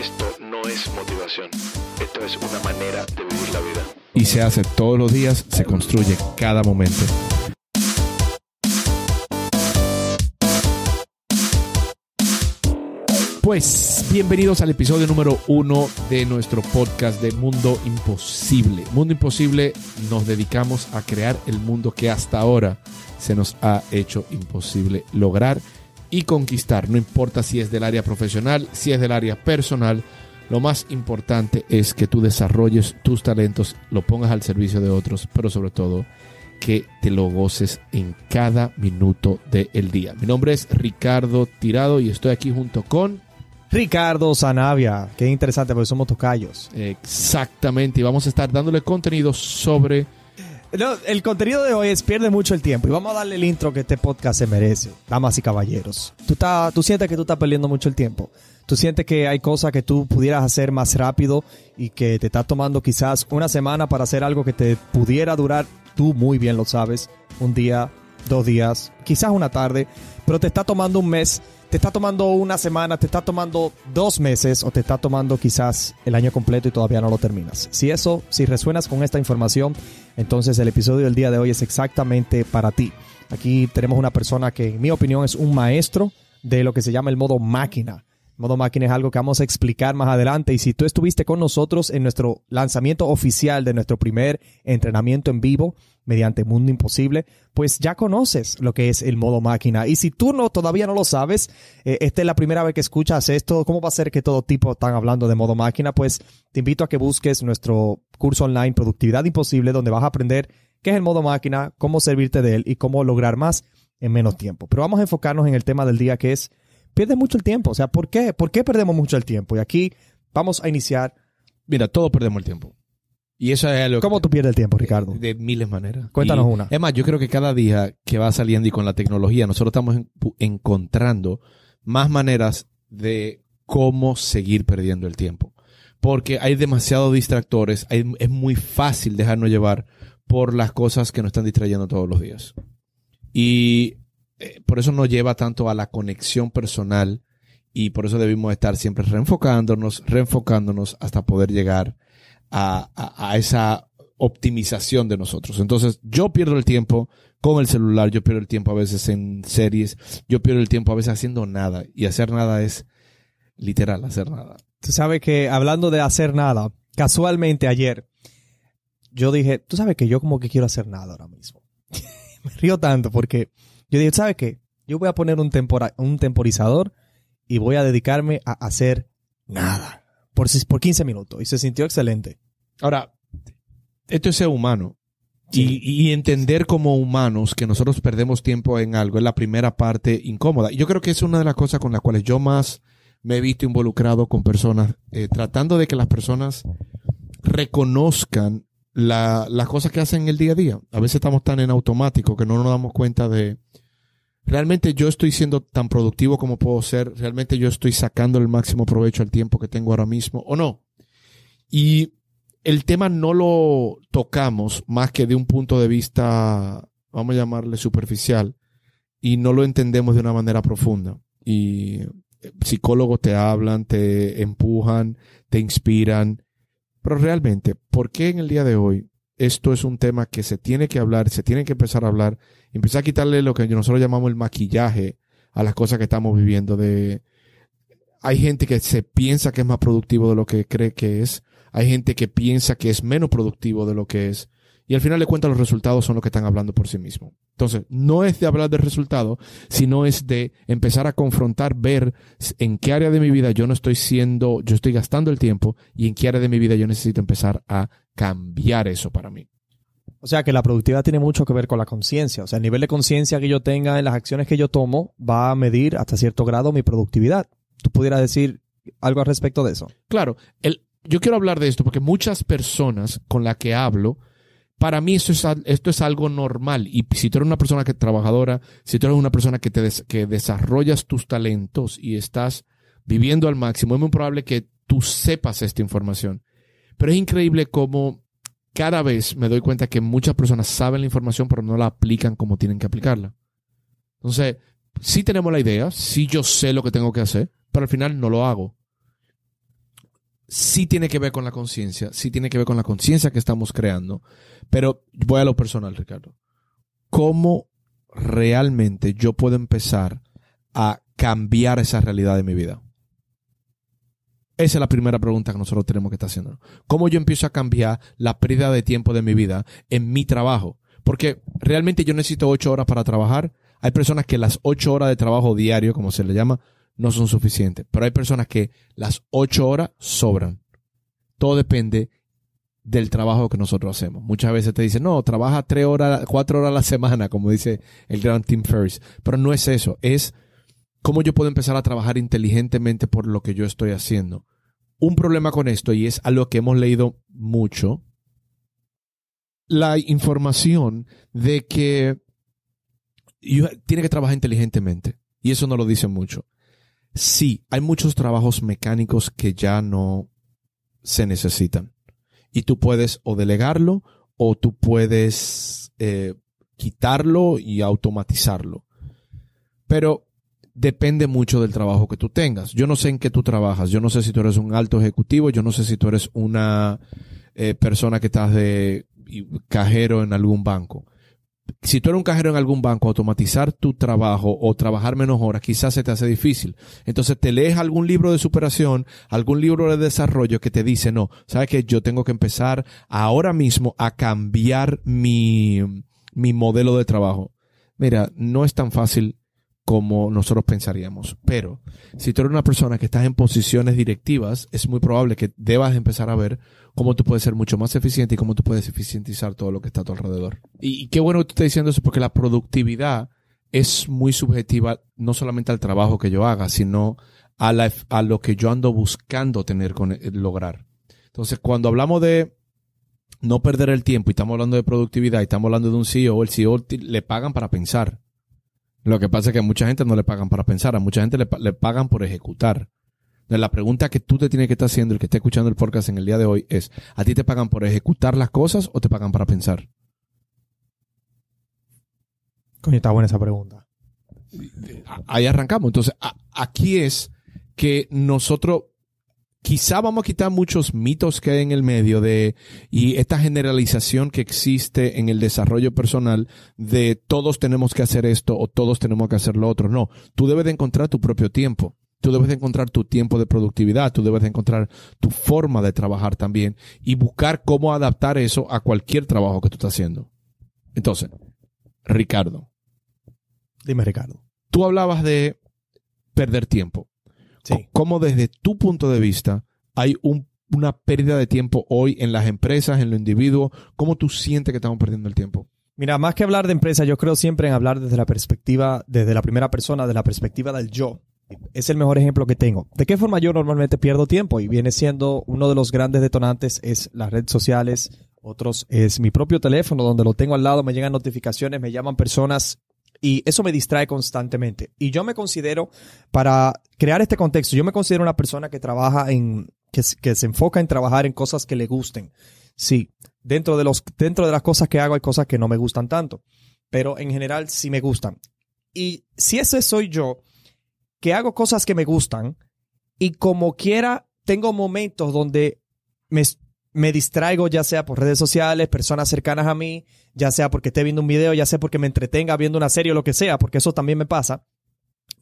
Esto no es motivación, esto es una manera de vivir la vida. Y se hace todos los días, se construye cada momento. Pues bienvenidos al episodio número uno de nuestro podcast de Mundo Imposible. Mundo Imposible nos dedicamos a crear el mundo que hasta ahora se nos ha hecho imposible lograr y conquistar. No importa si es del área profesional, si es del área personal. Lo más importante es que tú desarrolles tus talentos, lo pongas al servicio de otros, pero sobre todo que te lo goces en cada minuto del día. Mi nombre es Ricardo Tirado y estoy aquí junto con Ricardo Zanavia. Qué interesante porque somos tocayos. Exactamente, y vamos a estar dándole contenido sobre... El contenido de hoy es pierde mucho el tiempo y vamos a darle el intro que este podcast se merece, damas y caballeros. Tú, estás, tú sientes que tú estás perdiendo mucho el tiempo. Tú sientes que hay cosas que tú pudieras hacer más rápido y que te está tomando quizás una semana para hacer algo que te pudiera durar, tú muy bien lo sabes, un día, dos días, quizás una tarde, pero te está tomando un mes te está tomando una semana, te está tomando dos meses o te está tomando quizás el año completo y todavía no lo terminas. Si eso, si resuenas con esta información, entonces el episodio del día de hoy es exactamente para ti. Aquí tenemos una persona que en mi opinión es un maestro de lo que se llama el modo máquina. Modo máquina es algo que vamos a explicar más adelante y si tú estuviste con nosotros en nuestro lanzamiento oficial de nuestro primer entrenamiento en vivo mediante Mundo Imposible, pues ya conoces lo que es el modo máquina. Y si tú no todavía no lo sabes, eh, esta es la primera vez que escuchas esto, ¿cómo va a ser que todo tipo están hablando de modo máquina? Pues te invito a que busques nuestro curso online Productividad Imposible donde vas a aprender qué es el modo máquina, cómo servirte de él y cómo lograr más en menos tiempo. Pero vamos a enfocarnos en el tema del día que es pierde mucho el tiempo. O sea, ¿por qué? ¿Por qué perdemos mucho el tiempo? Y aquí vamos a iniciar. Mira, todos perdemos el tiempo. Y eso es algo ¿Cómo tú pierdes el tiempo, Ricardo? De, miles de maneras. Cuéntanos Y, una. Es más, yo creo que cada día que va saliendo y con la tecnología, nosotros estamos en- encontrando más maneras de cómo seguir perdiendo el tiempo. Porque hay demasiados distractores, hay- es muy fácil dejarnos llevar por las cosas que nos están distrayendo todos los días. Y eh, por eso nos lleva tanto a la conexión personal y por eso debemos estar siempre reenfocándonos, reenfocándonos hasta poder llegar a, a- esa optimización de nosotros. Entonces, yo pierdo el tiempo con el celular, yo pierdo el tiempo a veces en series, yo pierdo el tiempo a veces haciendo nada. Y hacer nada es literal, hacer nada. Tú sabes que hablando de hacer nada, casualmente ayer yo dije, tú sabes que yo como que quiero hacer nada ahora mismo. Me río tanto porque yo dije, ¿sabes qué? Yo voy a poner un, tempora- un temporizador y voy a dedicarme a hacer nada por, por 15 minutos. Y se sintió excelente. Ahora, esto es ser humano. Sí. Y, y entender como humanos que nosotros perdemos tiempo en algo es la primera parte incómoda. Y Yo creo que es una de las cosas con las cuales yo más me he visto involucrado con personas, eh, tratando de que las personas reconozcan la- las cosas que hacen en el día a día. A veces estamos tan en automático que no nos damos cuenta de realmente yo estoy siendo tan productivo como puedo ser, realmente yo estoy sacando el máximo provecho al tiempo que tengo ahora mismo o no. Y el tema no lo tocamos más que de un punto de vista, vamos a llamarle superficial, y no lo entendemos de una manera profunda. Y eh, psicólogos te hablan, te empujan, te inspiran, pero realmente, ¿por qué en el día de hoy esto es un tema que se tiene que hablar, se tiene que empezar a hablar, empezar a quitarle lo que nosotros llamamos el maquillaje a las cosas que estamos viviendo de hay gente que se piensa que es más productivo de lo que cree que es, hay gente que piensa que es menos productivo de lo que es, y al final de cuentas los resultados son los que están hablando por sí mismos. Entonces, no es de hablar del resultado, sino es de empezar a confrontar, ver en qué área de mi vida yo no estoy siendo, yo estoy gastando el tiempo y en qué área de mi vida yo necesito empezar a cambiar eso para mí. O sea que la productividad tiene mucho que ver con la conciencia. O sea, el nivel de conciencia que yo tenga en las acciones que yo tomo va a medir hasta cierto grado mi productividad. ¿Tú pudieras decir algo al respecto de eso? Claro, el, yo quiero hablar de esto porque muchas personas con las que hablo, para mí esto es, esto es algo normal. Y si tú eres una persona que trabajadora, si tú eres una persona que, te des- que desarrollas tus talentos y estás viviendo al máximo, es muy probable que tú sepas esta información. Pero es increíble cómo cada vez me doy cuenta que muchas personas saben la información, pero no la aplican como tienen que aplicarla. Entonces, sí tenemos la idea, sí yo sé lo que tengo que hacer, pero al final no lo hago. Sí tiene que ver con la conciencia, sí tiene que ver con la conciencia que estamos creando, pero voy a lo personal, Ricardo. ¿Cómo realmente yo puedo empezar a cambiar esa realidad de mi vida? Esa es la primera pregunta que nosotros tenemos que estar haciendo. ¿Cómo yo empiezo a cambiar la pérdida de tiempo de mi vida en mi trabajo? Porque realmente yo necesito ocho horas para trabajar. Hay personas que las ocho horas de trabajo diario, como se le llama, no son suficientes. Pero hay personas que las ocho horas sobran. Todo depende del trabajo que nosotros hacemos. Muchas veces te dicen, no, trabaja tres horas, cuatro horas a la semana, como dice el gran Tim Ferriss. Pero no es eso. Es cómo yo puedo empezar a trabajar inteligentemente por lo que yo estoy haciendo. Un problema con esto, y es a lo que hemos leído mucho, la información de que tiene que trabajar inteligentemente. Y eso no lo dicen mucho. Sí, hay muchos trabajos mecánicos que ya no se necesitan. Y tú puedes o delegarlo o tú puedes eh, quitarlo y automatizarlo. Pero depende mucho del trabajo que tú tengas. Yo no sé en qué tú trabajas. Yo no sé si tú eres un alto ejecutivo. Yo no sé si tú eres una eh, persona que estás de cajero en algún banco. Si tú eres un cajero en algún banco, automatizar tu trabajo o trabajar menos horas quizás se te hace difícil. Entonces te lees algún libro de superación, algún libro de desarrollo que te dice, no, sabes que yo tengo que empezar ahora mismo a cambiar mi, mi modelo de trabajo. Mira, no es tan fácil como nosotros pensaríamos. Pero si tú eres una persona que estás en posiciones directivas, es muy probable que debas empezar a ver cómo tú puedes ser mucho más eficiente y cómo tú puedes eficientizar todo lo que está a tu alrededor. Y, qué bueno que tú estés diciendo eso porque la productividad es muy subjetiva no solamente al trabajo que yo haga, sino a, a lo que yo ando buscando tener con eh, lograr. Entonces, cuando hablamos de no perder el tiempo y estamos hablando de productividad y estamos hablando de un CEO, el CEO le pagan para pensar. Lo que pasa es que a mucha gente no le pagan para pensar, a mucha gente le, pagan por ejecutar. Entonces, la pregunta que tú te tienes que estar haciendo, el que esté escuchando el podcast en el día de hoy, es, ¿a ti te pagan por ejecutar las cosas o te pagan para pensar? Coño, está buena esa pregunta. Ahí arrancamos. Entonces, aquí es que nosotros quizá vamos a quitar muchos mitos que hay en el medio de y esta generalización que existe en el desarrollo personal de todos tenemos que hacer esto o todos tenemos que hacer lo otro. No, tú debes de encontrar tu propio tiempo. Tú debes de encontrar tu tiempo de productividad, tú debes de encontrar tu forma de trabajar también y buscar cómo adaptar eso a cualquier trabajo que tú estás haciendo. Entonces, Ricardo. Dime, Ricardo. Tú hablabas de perder tiempo. ¿Cómo desde tu punto de vista hay una pérdida de tiempo hoy en las empresas, en los individuos? ¿Cómo tú sientes que estamos perdiendo el tiempo? Mira, más que hablar de empresa, yo creo siempre en hablar desde la perspectiva, desde la primera persona, de la perspectiva del yo. Es el mejor ejemplo que tengo. ¿De qué forma yo normalmente pierdo tiempo? Y viene siendo uno de los grandes detonantes es las redes sociales, otros es mi propio teléfono, donde lo tengo al lado, me llegan notificaciones, me llaman personas y eso me distrae constantemente. Y yo me considero, para crear este contexto, yo me considero una persona que trabaja en, que, que se enfoca en trabajar en cosas que le gusten. Sí, dentro de, los, dentro de las cosas que hago hay cosas que no me gustan tanto, pero en general sí me gustan. Y si ese soy yo, que hago cosas que me gustan y como quiera, tengo momentos donde me, me distraigo ya sea por redes sociales, personas cercanas a mí, ya sea porque esté viendo un video, ya sea porque me entretenga viendo una serie o lo que sea, porque eso también me pasa,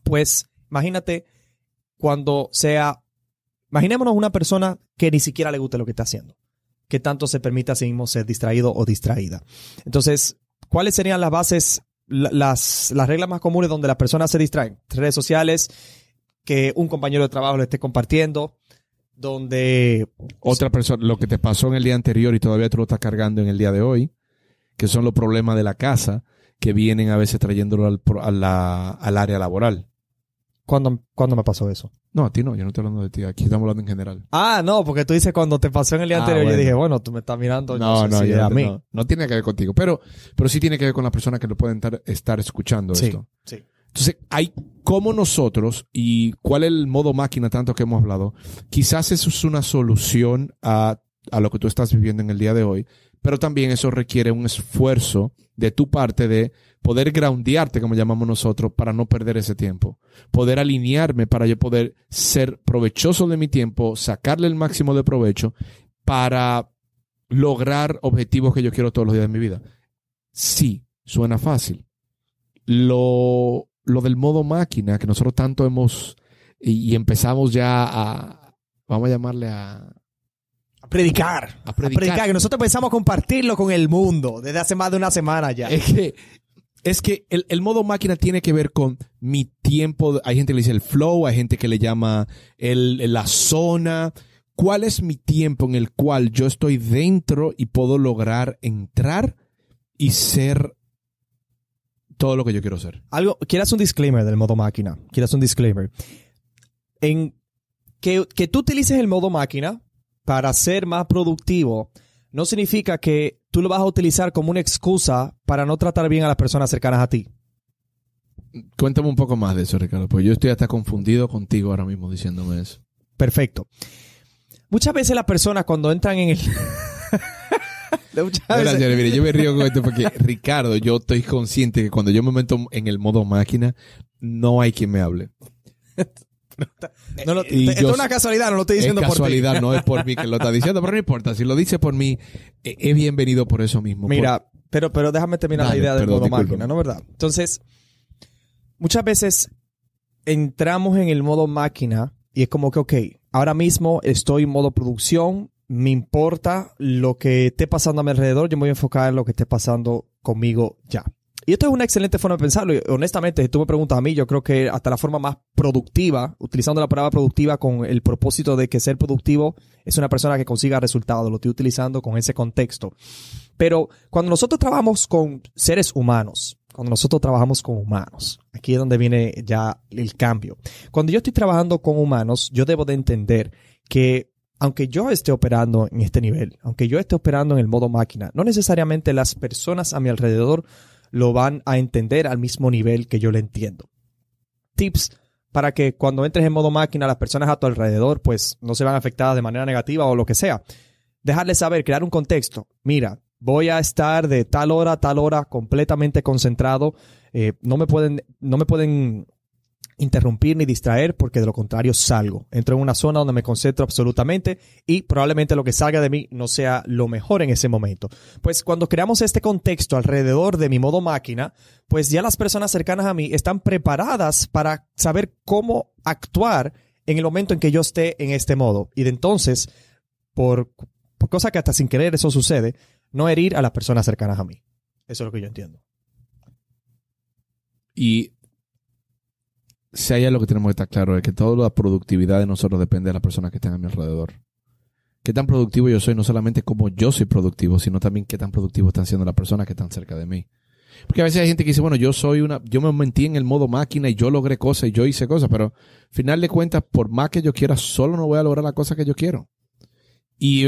pues imagínate cuando sea, imaginémonos una persona que ni siquiera le guste lo que está haciendo, que tanto se permite a sí mismo ser distraído o distraída. Entonces, ¿cuáles serían las bases, las, las reglas más comunes donde las personas se distraen? Redes sociales, que un compañero de trabajo lo esté compartiendo, donde... Otra persona, lo que te pasó en el día anterior y todavía te lo estás cargando en el día de hoy, que son los problemas de la casa que vienen a veces trayéndolo al, al área laboral. ¿Cuándo, ¿Cuándo, me pasó eso? No, a ti no, yo no estoy hablando de ti, aquí estamos hablando en general. Ah, no, porque tú dices cuando te pasó en el día ah, anterior, yo dije, bueno, tú me estás mirando. No, no, no, a mí. No, tiene que ver contigo, pero, pero sí tiene que ver con las personas que lo pueden estar, escuchando esto. Sí. Entonces, hay cómo nosotros y cuál es el modo máquina tanto que hemos hablado. Quizás eso es una solución a, a lo que tú estás viviendo en el día de hoy, pero también eso requiere un esfuerzo de tu parte de poder groundearte, como llamamos nosotros, para no perder ese tiempo. Poder alinearme para yo poder ser provechoso de mi tiempo, sacarle el máximo de provecho para lograr objetivos que yo quiero todos los días de mi vida. Sí, suena fácil. Lo, lo del modo máquina que nosotros tanto hemos y, y empezamos ya a, vamos a llamarle a, A predicar. A predicar. Que nosotros pensamos compartirlo con el mundo desde hace más de una semana ya. Es que, es que el, el modo máquina tiene que ver con mi tiempo. Hay gente que le dice el flow, hay gente que le llama el, la zona. ¿Cuál es mi tiempo en el cual yo estoy dentro y puedo lograr entrar y ser todo lo que yo quiero ser? Algo, quieras un disclaimer del modo máquina. Quieras un disclaimer. En que, que tú utilices el modo máquina para ser más productivo no significa que tú lo vas a utilizar como una excusa para no tratar bien a las personas cercanas a ti. Cuéntame un poco más de eso, Ricardo, porque yo estoy hasta confundido contigo ahora mismo diciéndome eso. Perfecto. Muchas veces las personas cuando entran en el... Muchas Mira, veces- señores, mire, yo me río con esto porque, Ricardo, yo estoy consciente que cuando yo me meto en el modo máquina, no hay quien me hable. no lo- y esto yo- es una casualidad, no lo estoy Es diciendo por ti. casualidad, no es por mí que lo está diciendo, pero no importa. Si lo dice por mí, eh, es bienvenido por eso mismo. Mira, pero, pero déjame terminar Dale, la idea del perdón, modo máquina, ¿no verdad? Entonces, muchas veces entramos en el modo máquina y es como que, ok, ahora mismo estoy en modo producción, me importa lo que esté pasando a mi alrededor, yo me voy a enfocar en lo que esté pasando conmigo ya. Y esto es una excelente forma de pensarlo. Y honestamente, si tú me preguntas a mí, yo creo que hasta la forma más productiva, utilizando la palabra productiva con el propósito de que ser productivo es una persona que consiga resultados. Lo estoy utilizando con ese contexto. Pero cuando nosotros trabajamos con seres humanos, cuando nosotros trabajamos con humanos, aquí es donde viene ya el cambio. Cuando yo estoy trabajando con humanos, yo debo de entender que aunque yo esté operando en este nivel, aunque yo esté operando en el modo máquina, no necesariamente las personas a mi alrededor lo van a entender al mismo nivel que yo lo entiendo. Tips para que cuando entres en modo máquina las personas a tu alrededor pues no se van afectadas de manera negativa o lo que sea. Dejarles saber, crear un contexto. Mira, voy a estar de tal hora a tal hora completamente concentrado. Eh, no me pueden, no me pueden interrumpir ni distraer porque de lo contrario salgo. Entro en una zona donde me concentro absolutamente y probablemente lo que salga de mí no sea lo mejor en ese momento. Pues cuando creamos este contexto alrededor de mi modo máquina, pues ya las personas cercanas a mí están preparadas para saber cómo actuar en el momento en que yo esté en este modo. Y de entonces, por, por cosa que hasta sin querer eso sucede, no herir a las personas cercanas a mí. Eso es lo que yo entiendo. Y si hay algo que tenemos que estar claro es que toda la productividad de nosotros depende de las personas que están a mi alrededor. Qué tan productivo yo soy, no solamente como yo soy productivo, sino también qué tan productivo están siendo las personas que están cerca de mí. Porque a veces hay gente que dice, bueno, yo soy una, yo me metí en el modo máquina y yo logré cosas y yo hice cosas, pero al final de cuentas, por más que yo quiera, solo no voy a lograr la cosa que yo quiero. Y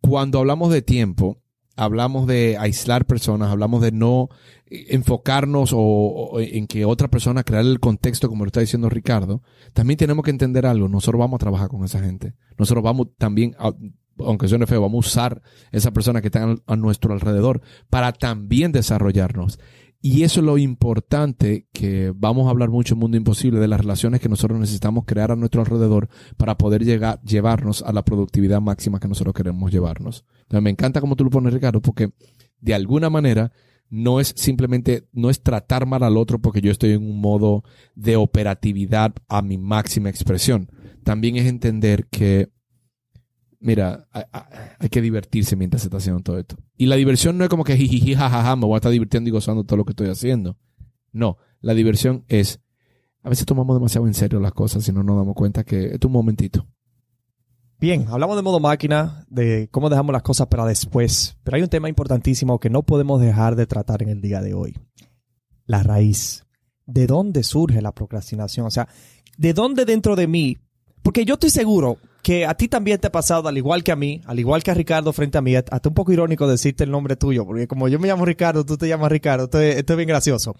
cuando hablamos de tiempo, hablamos de aislar personas, hablamos de no eh, enfocarnos o, en que otra persona crear el contexto, como lo está diciendo Ricardo, también tenemos que entender algo. Nosotros vamos a trabajar con esa gente. Nosotros vamos también, a- aunque suene feo, vamos a usar esa persona que está a nuestro alrededor para también desarrollarnos. Y eso es lo importante que vamos a hablar mucho en Mundo Imposible de las relaciones que nosotros necesitamos crear a nuestro alrededor para poder llegar, llevarnos a la productividad máxima que nosotros queremos llevarnos. Entonces, me encanta como tú lo pones, Ricardo, porque de alguna manera no es simplemente, no es tratar mal al otro porque yo estoy en un modo de operatividad a mi máxima expresión. También es entender que, mira, hay, que divertirse mientras se está haciendo todo esto. Y la diversión no es como que jijiji, jajaja, me voy a estar divirtiendo y gozando todo lo que estoy haciendo. No, la diversión es, a veces tomamos demasiado en serio las cosas y no nos damos cuenta que es un momentito. Bien, hablamos de modo máquina, de cómo dejamos las cosas para después, pero hay un tema importantísimo que no podemos dejar de tratar en el día de hoy. La raíz. ¿De dónde surge la procrastinación? O sea, ¿de dónde dentro de mí? Porque yo estoy seguro que a ti también te ha pasado, al igual que a mí, al igual que a Ricardo frente a mí, hasta un poco irónico decirte el nombre tuyo, porque como yo me llamo Ricardo, tú te llamas Ricardo, esto es, esto es bien gracioso.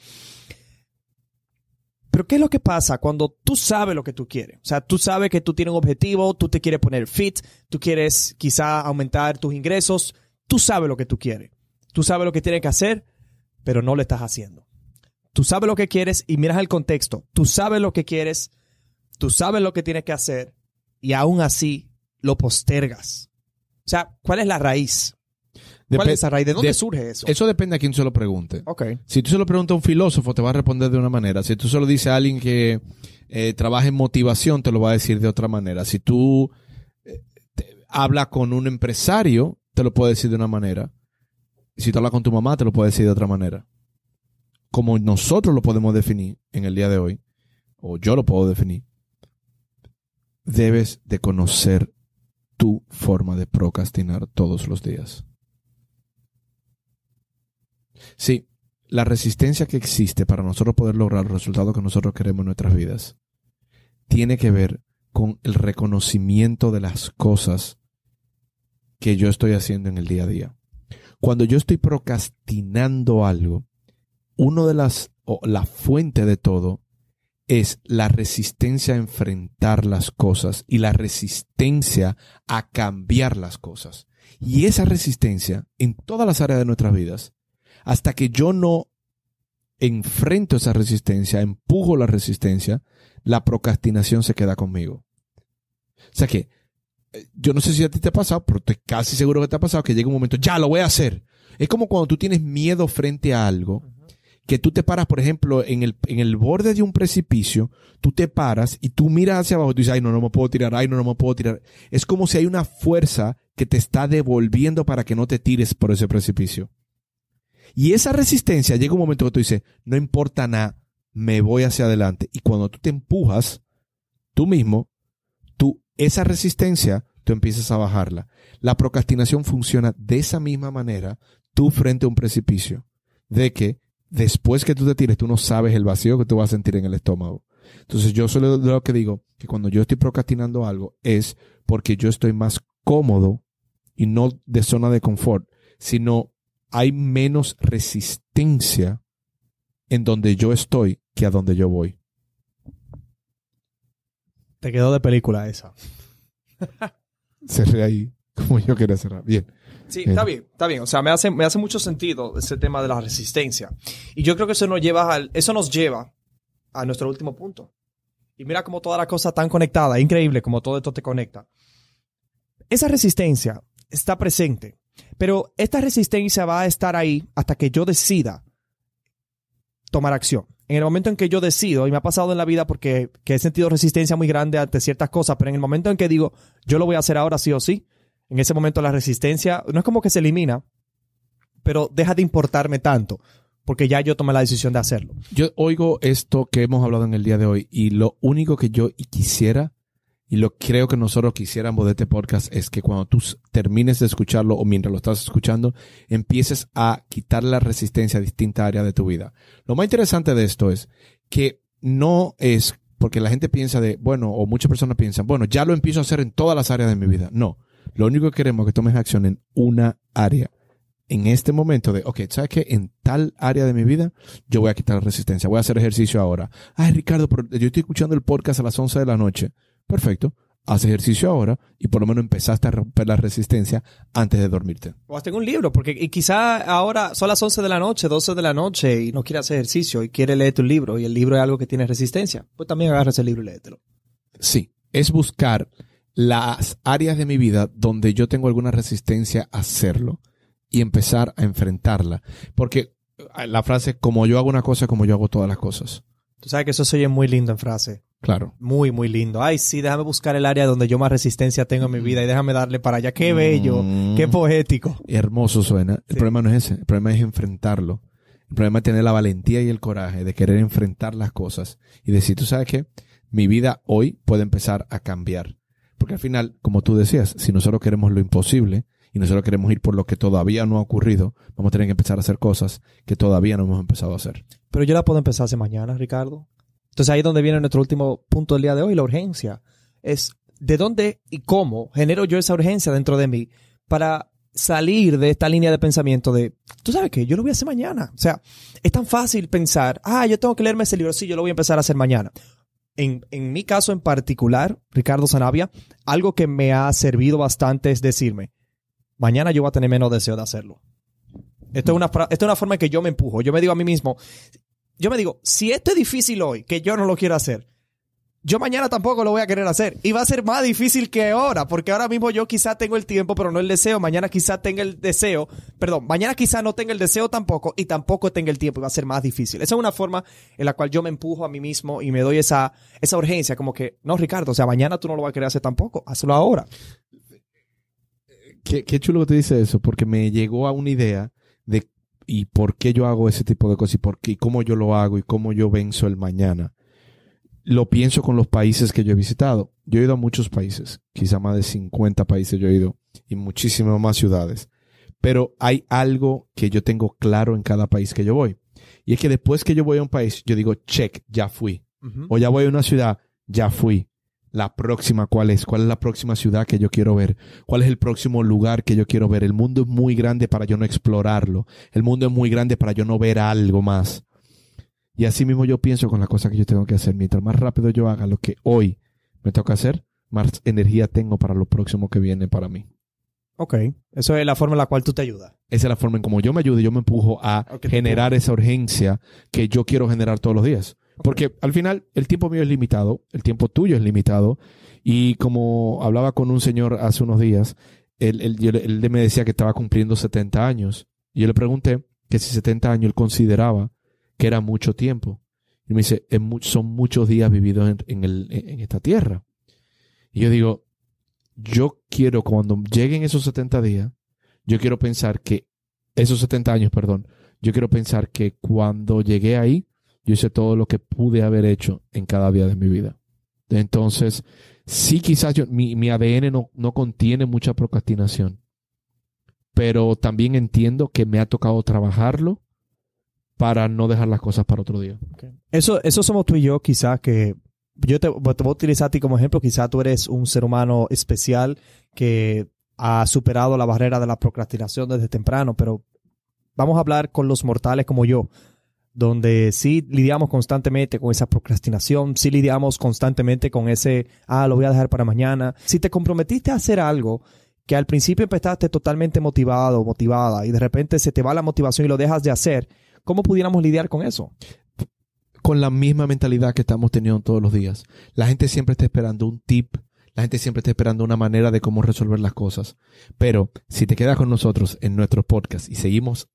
Pero ¿qué es lo que pasa cuando tú sabes lo que tú quieres? O sea, tú sabes que tú tienes un objetivo, tú te quieres poner fit, tú quieres quizá aumentar tus ingresos, tú sabes lo que tú quieres. Tú sabes lo que tienes que hacer, pero no lo estás haciendo. Tú sabes lo que quieres y miras el contexto. Tú sabes lo que quieres, tú sabes lo que tienes que hacer y aún así lo postergas. O sea, ¿cuál es la raíz? ¿Cuál es esa raíz? ¿De dónde de- surge eso? Eso depende a quién se lo pregunte. Si tú se lo preguntas a un filósofo, te va a responder de una manera. Si tú se lo dices a alguien que eh, trabaja en motivación, te lo va a decir de otra manera. Si tú eh, hablas con un empresario, te lo puede decir de una manera. Si tú hablas con tu mamá, te lo puede decir de otra manera. Como nosotros lo podemos definir en el día de hoy, o yo lo puedo definir, debes de conocer tu forma de procrastinar todos los días. Sí, la resistencia que existe para nosotros poder lograr los resultados que nosotros queremos en nuestras vidas tiene que ver con el reconocimiento de las cosas que yo estoy haciendo en el día a día. Cuando yo estoy procrastinando algo, uno de las o la fuente de todo es la resistencia a enfrentar las cosas y la resistencia a cambiar las cosas. Y esa resistencia en todas las áreas de nuestras vidas hasta que yo no enfrento esa resistencia, empujo la resistencia, la procrastinación se queda conmigo. O sea que, eh, yo no sé si a ti te ha pasado, pero estoy casi seguro que te ha pasado que llega un momento, ya lo voy a hacer. Es como cuando tú tienes miedo frente a algo, que tú te paras, por ejemplo, en el, en el borde de un precipicio, tú te paras y tú miras hacia abajo y tú dices, ay, no, no me puedo tirar, ay, no, no me puedo tirar. Es como si hay una fuerza que te está devolviendo para que no te tires por ese precipicio. Y esa resistencia llega un momento que tú dices, no importa nada, me voy hacia adelante. Y cuando tú te empujas, tú mismo, tú, esa resistencia, tú empiezas a bajarla. La procrastinación funciona de esa misma manera, tú frente a un precipicio, de que después que tú te tires, tú no sabes el vacío que tú vas a sentir en el estómago. Entonces yo solo lo que digo, que cuando yo estoy procrastinando algo es porque yo estoy más cómodo y no de zona de confort, sino hay menos resistencia en donde yo estoy que a donde yo voy. Te quedó de película esa. Cerré ahí como yo quería cerrar. Bien. Sí, está bien, está bien. O sea, me hace, me hace mucho sentido ese tema de la resistencia. Y yo creo que eso nos lleva al, eso nos lleva a nuestro último punto. Y mira cómo toda la cosa tan conectada, increíble como todo esto te conecta. Esa resistencia está presente, pero esta resistencia va a estar ahí hasta que yo decida tomar acción. En el momento en que yo decido, y me ha pasado en la vida porque que he sentido resistencia muy grande ante ciertas cosas, pero en el momento en que digo, yo lo voy a hacer ahora sí o sí, en ese momento la resistencia no es como que se elimina, pero deja de importarme tanto, porque ya yo tomé la decisión de hacerlo. Yo oigo esto que hemos hablado en el día de hoy y lo único que yo quisiera y lo creo que nosotros quisiéramos de este podcast es que cuando tú termines de escucharlo o mientras lo estás escuchando, empieces a quitar la resistencia a distintas áreas de tu vida. Lo más interesante de esto es que no es porque la gente piensa de, bueno, o muchas personas piensan, bueno, ya lo empiezo a hacer en todas las áreas de mi vida. No, lo único que queremos es que tomes acción en una área. En este momento de, ok, ¿sabes qué? En tal área de mi vida, yo voy a quitar la resistencia, voy a hacer ejercicio ahora. Ay, Ricardo, pero yo estoy escuchando el podcast a las 11 de la noche. Perfecto. Haz ejercicio ahora y por lo menos empezaste a romper la resistencia antes de dormirte. O hasta en un libro, porque y quizá ahora son las 11 de la noche, 12 de la noche y no quiere hacer ejercicio y quiere leer tu libro y el libro es algo que tiene resistencia. Pues también agarra ese libro y léetelo. Sí, es buscar las áreas de mi vida donde yo tengo alguna resistencia a hacerlo y empezar a enfrentarla. Porque eh, la frase, como yo hago una cosa, como yo hago todas las cosas. Tú sabes que eso se oye muy lindo en frase. Claro. Muy, muy lindo. Ay, sí, déjame buscar el área donde yo más resistencia tengo en mi vida y déjame darle para allá. Qué bello, Mm. qué poético. Hermoso suena. El problema no es ese. El problema es enfrentarlo. El problema es tener la valentía y el coraje de querer enfrentar las cosas y decir, tú sabes qué, mi vida hoy puede empezar a cambiar. Porque al final, como tú decías, si nosotros queremos lo imposible y nosotros queremos ir por lo que todavía no ha ocurrido, vamos a tener que empezar a hacer cosas que todavía no hemos empezado a hacer. Pero yo la puedo empezar hace mañana, Ricardo. Entonces ahí es donde viene nuestro último punto del día de hoy, la urgencia. Es de dónde y cómo genero yo esa urgencia dentro de mí para salir de esta línea de pensamiento de, tú sabes que yo lo voy a hacer mañana. O sea, es tan fácil pensar, ah, yo tengo que leerme ese libro, sí, yo lo voy a empezar a hacer mañana. En, en mi caso en particular, Ricardo Sanabia, algo que me ha servido bastante es decirme, mañana yo voy a tener menos deseo de hacerlo. Esto es una, esto es una forma en que yo me empujo. Yo me digo a mí mismo, yo me digo, si esto es difícil hoy, que yo no lo quiero hacer, yo mañana tampoco lo voy a querer hacer. Y va a ser más difícil que ahora, porque ahora mismo yo quizá tengo el tiempo, pero no el deseo. Mañana quizá tenga el deseo, perdón, mañana quizá no tenga el deseo tampoco y tampoco tenga el tiempo y va a ser más difícil. Esa es una forma en la cual yo me empujo a mí mismo y me doy esa, esa urgencia, como que, no, Ricardo, o sea, mañana tú no lo vas a querer hacer tampoco, hazlo ahora. Qué, qué chulo que te dice eso, porque me llegó a una idea de y por qué yo hago ese tipo de cosas y por qué y cómo yo lo hago y cómo yo venzo el mañana. Lo pienso con los países que yo he visitado. Yo he ido a muchos países, quizá más de 50 países yo he ido y muchísimas más ciudades. Pero hay algo que yo tengo claro en cada país que yo voy. Y es que después que yo voy a un país, yo digo, check, ya fui. O ya voy a una ciudad, ya fui. La próxima, ¿cuál es? ¿Cuál es la próxima ciudad que yo quiero ver? ¿Cuál es el próximo lugar que yo quiero ver? El mundo es muy grande para yo no explorarlo. El mundo es muy grande para yo no ver algo más. Y así mismo yo pienso con las cosas que yo tengo que hacer. Mientras más rápido yo haga lo que hoy me toca hacer, más energía tengo para lo próximo que viene para mí. Ok, eso es la forma en la cual tú te ayudas. Esa es la forma en como yo me ayudo y yo me empujo a generar esa urgencia que yo quiero generar todos los días. Porque al final el tiempo mío es limitado, el tiempo tuyo es limitado. Y como hablaba con un señor hace unos días, él, él me decía que estaba cumpliendo 70 años. Y yo le pregunté que si 70 años él consideraba que era mucho tiempo. Y me dice, "Es mu- son muchos días vividos en esta tierra. Y yo digo, yo quiero cuando lleguen esos 70 días, yo quiero pensar que, esos 70 años, perdón, yo quiero pensar que cuando llegué ahí, yo hice todo lo que pude haber hecho en cada día de mi vida. Entonces, sí, quizás yo, mi, mi ADN no, no contiene mucha procrastinación, pero también entiendo que me ha tocado trabajarlo para no dejar las cosas para otro día. Eso, eso somos tú y yo, quizás que yo te, voy a utilizar a ti como ejemplo. Quizás tú eres un ser humano especial que ha superado la barrera de la procrastinación desde temprano, pero vamos a hablar con los mortales como yo, donde sí lidiamos constantemente con esa procrastinación, sí lidiamos constantemente con ese, ah, lo voy a dejar para mañana. Si te comprometiste a hacer algo que al principio empezaste totalmente motivado motivada y de repente se te va la motivación y lo dejas de hacer, ¿cómo pudiéramos lidiar con eso? con la misma mentalidad que estamos teniendo todos los días. La gente siempre está esperando un tip, la gente siempre está esperando una manera de cómo resolver las cosas. Pero si te quedas con nosotros en nuestro podcast y seguimos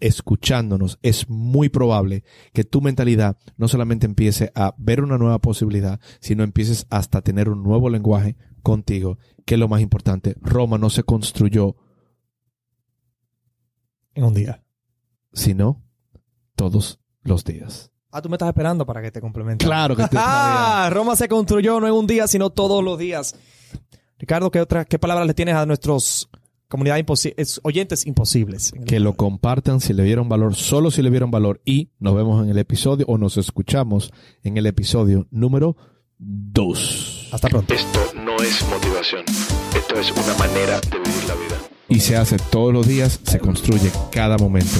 escuchándonos, es muy probable que tu mentalidad no solamente empiece a ver una nueva posibilidad, sino empieces hasta tener un nuevo lenguaje contigo, que es lo más importante. Roma no se construyó, En un día. sino todos los días. Ah, tú me estás esperando para que te complemente. Claro que te Ah, Roma se construyó no en un día, sino todos los días. Ricardo, ¿qué otra, qué palabras le tienes a nuestros comunidad imposi- es- oyentes imposibles? que lo compartan si le vieron valor, solo si le vieron valor. Y nos vemos en el episodio o nos escuchamos en el episodio número 2. Hasta pronto. Esto no es motivación. Esto es una manera de vivir la vida. Y se hace todos los días, se construye cada momento.